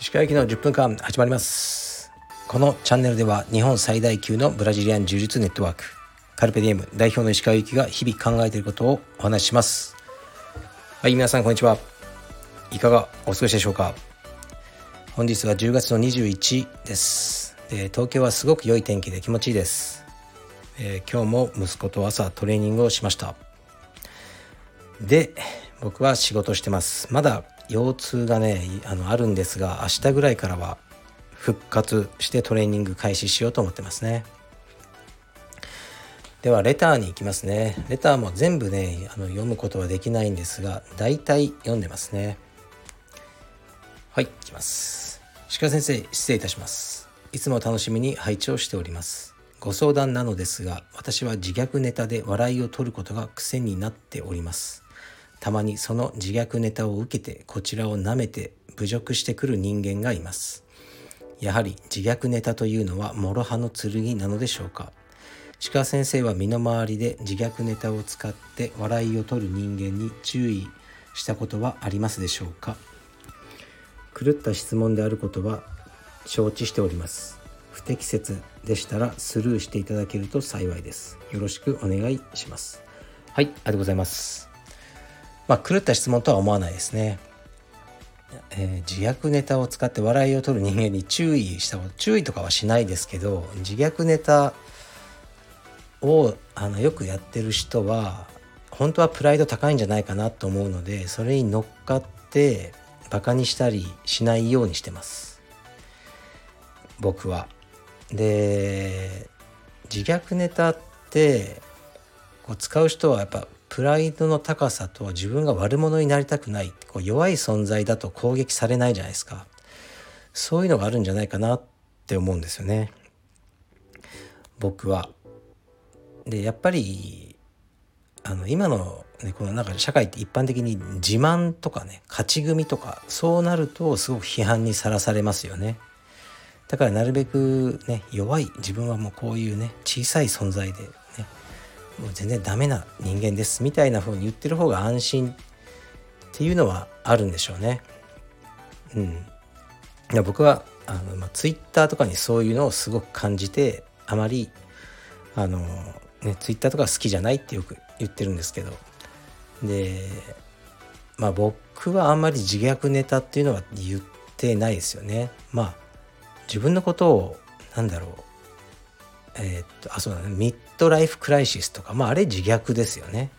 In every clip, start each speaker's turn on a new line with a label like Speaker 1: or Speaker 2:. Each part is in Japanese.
Speaker 1: 石川行きの10分間始まります。このチャンネルでは日本最大級のブラジリアン柔術ネットワークカルペディエム代表の石川行きが日々考えていることをお話しします。はい皆さんこんにちは。いかがお過ごしでしょうか？本日は10月の21です。で東京はすごく良い天気で気持ちいいです、えー、今日も息子と朝トレーニングをしました。で僕は仕事してます。まだ腰痛がねあのあるんですが明日ぐらいからは復活してトレーニング開始しようと思ってますね。ではレターに行きますね。レターも全部ねあの読むことはできないんですが大体読んでますね。はい行きます。鹿先生失礼いたします。いつも楽しみに拝聴しております。ご相談なのですが私は自虐ネタで笑いを取ることが癖になっております。たまにその自虐ネタを受けてこちらを舐めて侮辱してくる人間がいます。やはり自虐ネタというのは諸刃の剣なのでしょうか。鹿先生は身の回りで自虐ネタを使って笑いを取る人間に注意したことはありますでしょうか。狂った質問であることは承知しております。不適切でしたらスルーしていただけると幸いです。よろしくお願いします。はいありがとうございます。まあ、狂った質問とは思わないですね。えー、自虐ネタを使って笑いを取る人間に注意したこと注意とかはしないですけど自虐ネタをあのよくやってる人は本当はプライド高いんじゃないかなと思うのでそれに乗っかってバカにしたりしないようにしてます僕は。で自虐ネタってこう使う人はやっぱプライドの高さと自分が悪者になりたくないこう弱い存在だと攻撃されないじゃないですかそういうのがあるんじゃないかなって思うんですよね僕は。でやっぱりあの今の,、ね、このなんか社会って一般的に自慢とかね勝ち組とかそうなるとすごく批判にさらされますよね。だからなるべくね弱い自分はもうこういうね小さい存在でもう全然ダメな人間ですみたいな風に言ってる方が安心っていうのはあるんでしょうね。うん、いや僕はあの、まあ、ツイッターとかにそういうのをすごく感じてあまりあの、ね、ツイッターとか好きじゃないってよく言ってるんですけどでまあ僕はあんまり自虐ネタっていうのは言ってないですよね。まあ自分のことをなんだろうえー、っとあそうだね。ミッドライフクライシスとかまああれ自虐ですよね。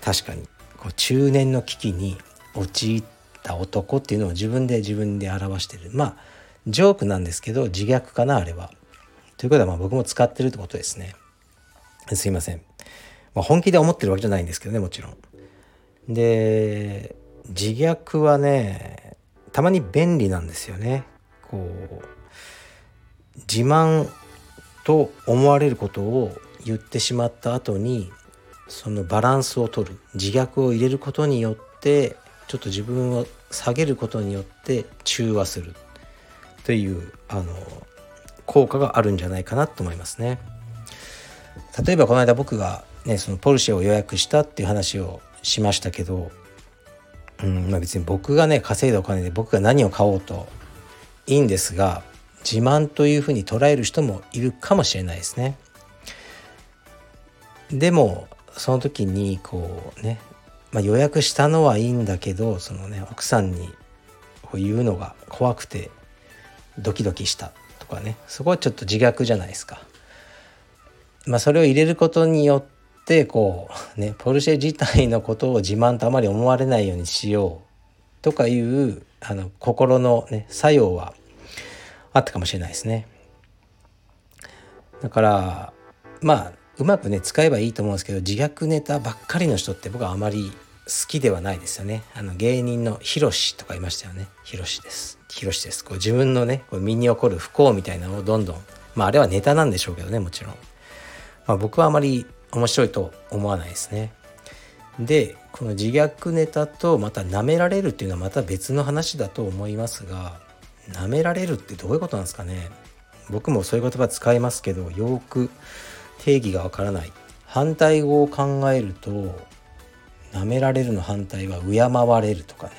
Speaker 1: 確かに。こう中年の危機に陥った男っていうのを自分で自分で表してる。まあジョークなんですけど自虐かなあれは。ということはまあ僕も使ってるってことですね。すいません、まあ、本気で思ってるわけじゃないんですけどねもちろん。で自虐はねたまに便利なんですよね。こう自慢と思われることを言ってしまった後にそのバランスを取る自虐を入れることによってちょっと自分を下げることによって中和するというあの効果があるんじゃないかなと思いますね。例えばこの間僕がねそのポルシェを予約したっていう話をしましたけど、うんまあ、別に僕がね稼いだお金で僕が何を買おうといいんですが自慢というふうに捉える人もいるかもしれないですね。でもその時にこうね、まあ、予約したのはいいんだけどそのね奥さんに言うのが怖くてドキドキしたとかねそこはちょっと自虐じゃないですか。まあ、それを入れることによってこうねポルシェ自体のことを自慢とあまり思われないようにしようとかいうあの心のね作用はあったかもしれないですね。だからまあうまくね使えばいいと思うんですけど自虐ネタばっかりの人って僕はあまり好きではないですよね。あの芸人のヒロシとかいましたよね。ヒロシです。ヒロシです。こう自分のねこう身に起こる不幸みたいなのをどんどんまああれはネタなんでしょうけどねもちろん。まあ、僕はあまり面白いと思わないですね。でこの自虐ネタとまた舐められるっていうのはまた別の話だと思いますが舐められるってどういうことなんですかね。僕もそういう言葉使いますけどよく定義がわからない。反対語を考えると舐められるの反対は敬われるとかね。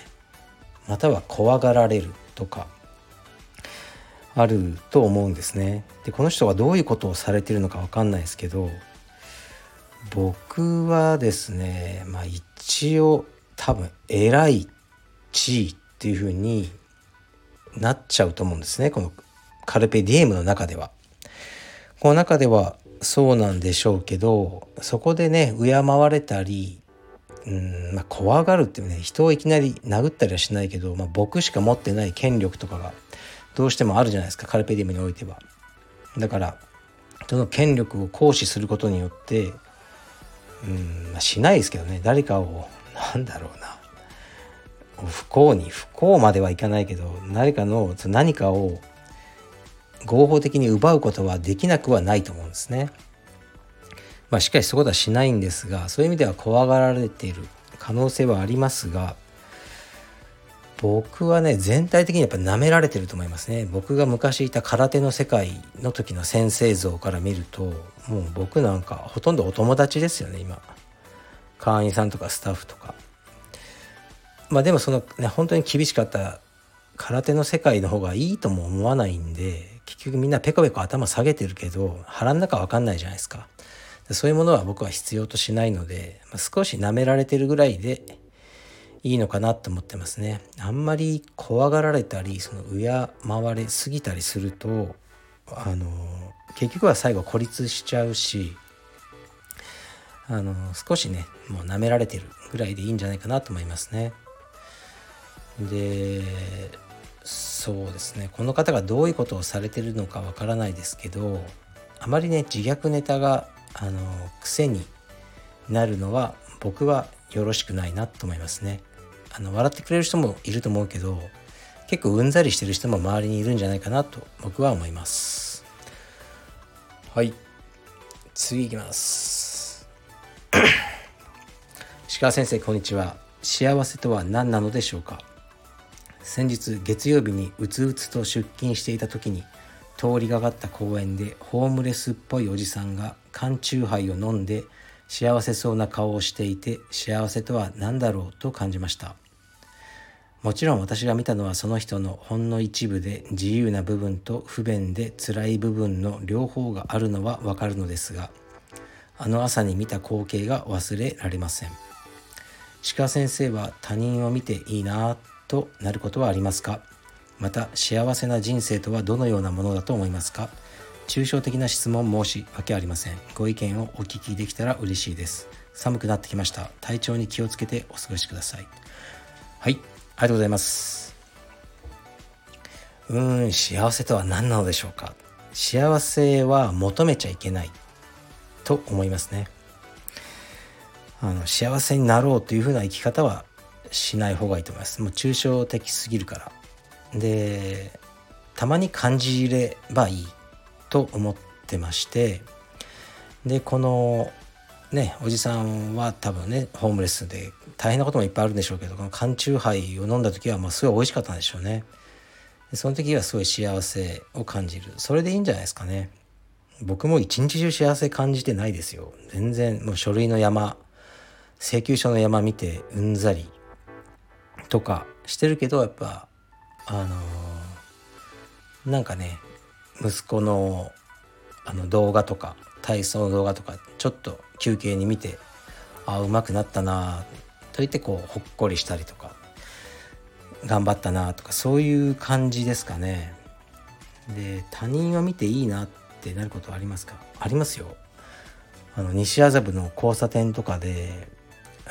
Speaker 1: または怖がられるとかあると思うんですね。でこの人がどういうことをされてるのか分かんないですけど僕はですねまあ一応多分偉い地位っていう風になっちゃうと思うんですねこのカルペディエムの中では。この中ではそうなんでしょうけどそこでね敬われたりうんまあ怖がるっていうね人をいきなり殴ったりはしないけど、まあ、僕しか持ってない権力とかがどうしてもあるじゃないですかカルペディウムにおいては。だからその権力を行使することによってうん、まあ、しないですけどね誰かをなんだろうな不幸に不幸まではいかないけど誰かの何かを合法的に奪うことはできなくはないと思うんですね。まあ、しっかりそういうことはしないんですがそういう意味では怖がられている可能性はありますが僕はね全体的にやっぱ舐められてると思いますね。僕が昔いた空手の世界の時の先生像から見るともう僕なんかほとんどお友達ですよね今。会員さんとかスタッフとか。まあでもそのね本当に厳しかった空手の世界の方がいいとも思わないんで結局みんなペコペコ頭下げてるけど腹の中わかんないじゃないですか。そういうものは僕は必要としないので、まあ、少し舐められてるぐらいでいいのかなと思ってますね。あんまり怖がられたりその敬われすぎたりするとあの結局は最後孤立しちゃうしあの少しねもう舐められてるぐらいでいいんじゃないかなと思いますね。でそうですねこの方がどういうことをされてるのかわからないですけどあまりね自虐ネタがあの癖になるのは僕はよろしくないなと思いますね。あの笑ってくれる人もいると思うけど結構うんざりしてる人も周りにいるんじゃないかなと僕は思います。はい次いきます。鹿先生こんにちは。幸せとは何なのでしょうか？先日月曜日にうつうつと出勤していた時に通りがかった公園でホームレスっぽいおじさんが缶チューハイを飲んで幸せそうな顔をしていて幸せとは何だろうと感じました。もちろん私が見たのはその人のほんの一部で自由な部分と不便で辛い部分の両方があるのはわかるのですがあの朝に見た光景が忘れられません。鹿先生は他人を見ていいなとなることはありますか？また幸せな人生とはどのようなものだと思いますか？抽象的な質問申し訳ありません。ご意見をお聞きできたら嬉しいです。寒くなってきました。体調に気をつけてお過ごしください。はい。ありがとうございます。うーん。幸せとは何なのでしょうか？幸せは求めちゃいけない。と思いますね。あの幸せになろうというふうな生き方はしない方がいいと思います。もう抽象的すぎるから。でたまに感じればいいと思ってまして。でこのねおじさんは多分ねホームレスで大変なこともいっぱいあるんでしょうけどこの缶チューハイを飲んだ時はまあすごい美味しかったんでしょうね。その時はすごい幸せを感じる。それでいいんじゃないですかね。僕も一日中幸せ感じてないですよ。全然もう書類の山請求書の山見てうんざり。とかしてるけどやっぱあのー、なんかね息子のあの動画とか体操の動画とかちょっと休憩に見てああうまくなったなと言ってこうほっこりしたりとか頑張ったなとかそういう感じですかね。で他人を見ていいなってなることはありますか？ありますよ。あの西麻布の交差点とかで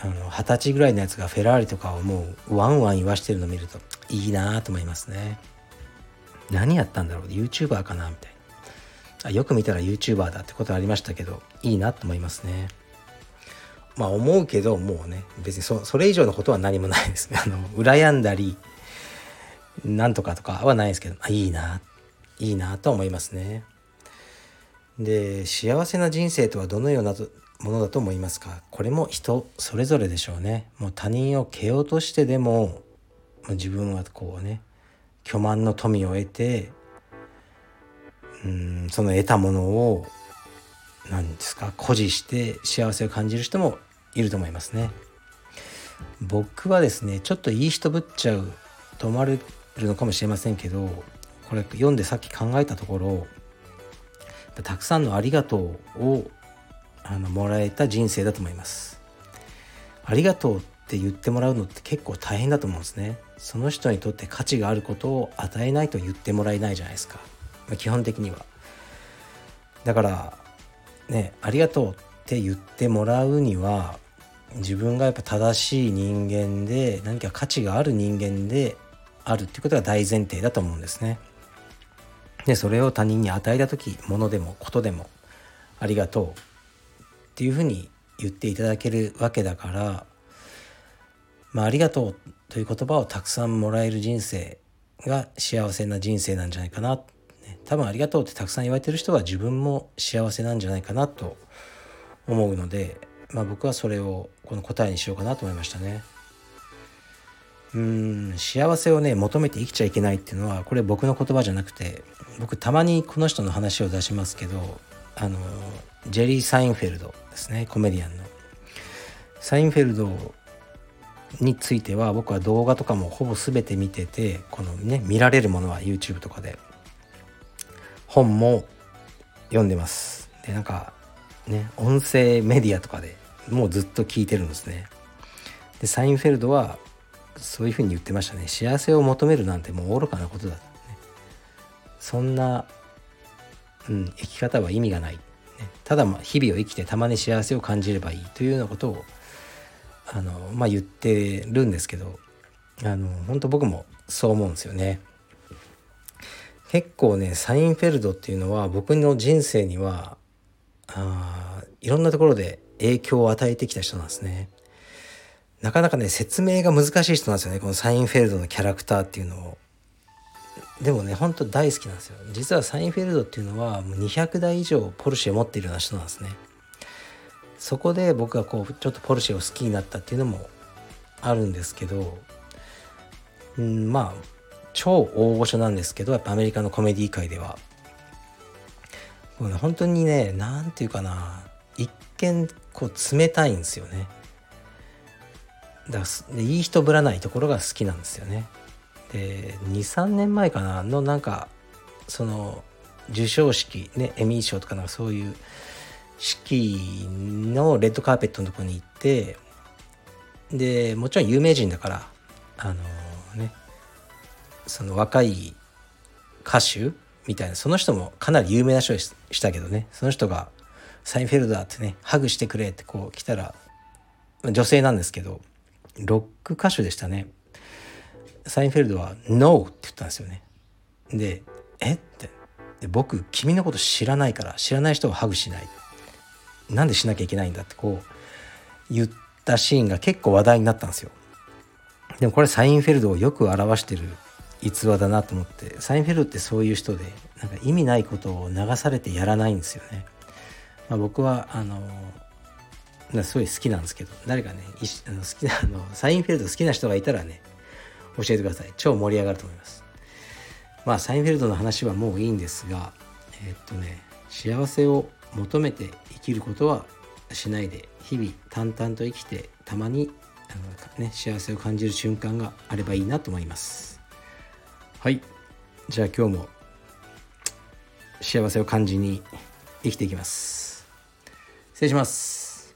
Speaker 1: 二十歳ぐらいのやつがフェラーリとかをもうワンワン言わしてるの見るといいなと思いますね。何やったんだろう？YouTuber かなみたいな。よく見たら YouTuber だってことありましたけどいいなと思いますね。まあ思うけどもうね別にそそれ以上のことは何もないですね。あの羨んだりなんとかとかはないですけどあいいないいなと思いますね。で幸せな人生とはどのようなものだと思いますか？これも人それぞれでしょうね。もう他人を蹴落としてでも自分はこうね巨万の富を得てうんその得たものを何ですか？誇示して幸せを感じる人もいると思いますね。僕はですねちょっといい人ぶっちゃうと思われるのかもしれませんけどこれ読んでさっき考えたところたくさんのありがとうをあのもらえた人生だと思います。ありがとうって言ってもらうのって結構大変だと思うんですね。その人にとって価値があることを与えないと言ってもらえないじゃないですか、まあ、基本的には。だからねありがとうって言ってもらうには自分がやっぱ正しい人間で何か価値がある人間であるっていうことが大前提だと思うんですね。でそれを他人に与えた時物でもことでもありがとう。っていうふうに言っていただけるわけだから、まあ、ありがとうという言葉をたくさんもらえる人生が幸せな人生なんじゃないかな、多分ありがとうってたくさん言われてる人は自分も幸せなんじゃないかなと思うので、まあ、僕はそれをこの答えにしようかなと思いましたね。うん幸せをね求めて生きちゃいけないっていうのはこれ僕の言葉じゃなくて僕たまにこの人の話を出しますけどあのジェリー・サインフェルドですねコメディアンの。サインフェルドについては僕は動画とかもほぼ全て見ててこのね見られるものは YouTube とかで。本も読んでます。でなんかね音声メディアとかでもうずっと聞いてるんですね。でサインフェルドはそういうふうに言ってましたね幸せを求めるなんてもう愚かなことだ、ね、そんな、うん、生き方は意味がない、ね、ただ日々を生きてたまに幸せを感じればいいというようなことをあのまあ言ってるんですけどあの本当僕もそう思うんですよね。結構ねサインフェルドっていうのは僕の人生にはあいろんなところで影響を与えてきた人なんですね。なかなかね説明が難しい人なんですよねこのサインフェルドのキャラクターっていうのを。でもねほんと大好きなんですよ。実はサインフェルドっていうのはもう200台以上ポルシェ持っているような人なんですね。そこで僕がこうちょっとポルシェを好きになったっていうのもあるんですけど、うん、まあ超大御所なんですけどやっぱアメリカのコメディ界では。もうね本当にね何て言うかな一見こう冷たいんですよね。だでいい人ぶらないところが好きなんですよね。で23年前かな？のなんかその授賞式ねエミー賞とかなんかそういう式のレッドカーペットのとこに行ってでもちろん有名人だからあのねその若い歌手みたいなその人もかなり有名な人でしたけどね。その人が「サインフェルダーってねハグしてくれ」ってこう来たら女性なんですけどロック歌手でしたね。サインフェルドは「NO」って言ったんですよね。で「え？っ?」て。で僕君のこと知らないから知らない人をハグしない。なんでしなきゃいけないんだってこう言ったシーンが結構話題になったんですよ。でもこれサインフェルドをよく表してる逸話だなと思ってサインフェルドってそういう人でなんか意味ないことを流されてやらないんですよね、まあ、僕はあのすごい好きなんですけど誰かねあの好きなあのサインフェルド好きな人がいたらね教えてください。超盛り上がると思います。まあサインフェルドの話はもういいんですがえ、っとね幸せを求めて生きることはしないで日々淡々と生きてたまにあの、ね、幸せを感じる瞬間があればいいなと思います。はい。じゃあ今日も幸せを感じに生きていきます。失礼します。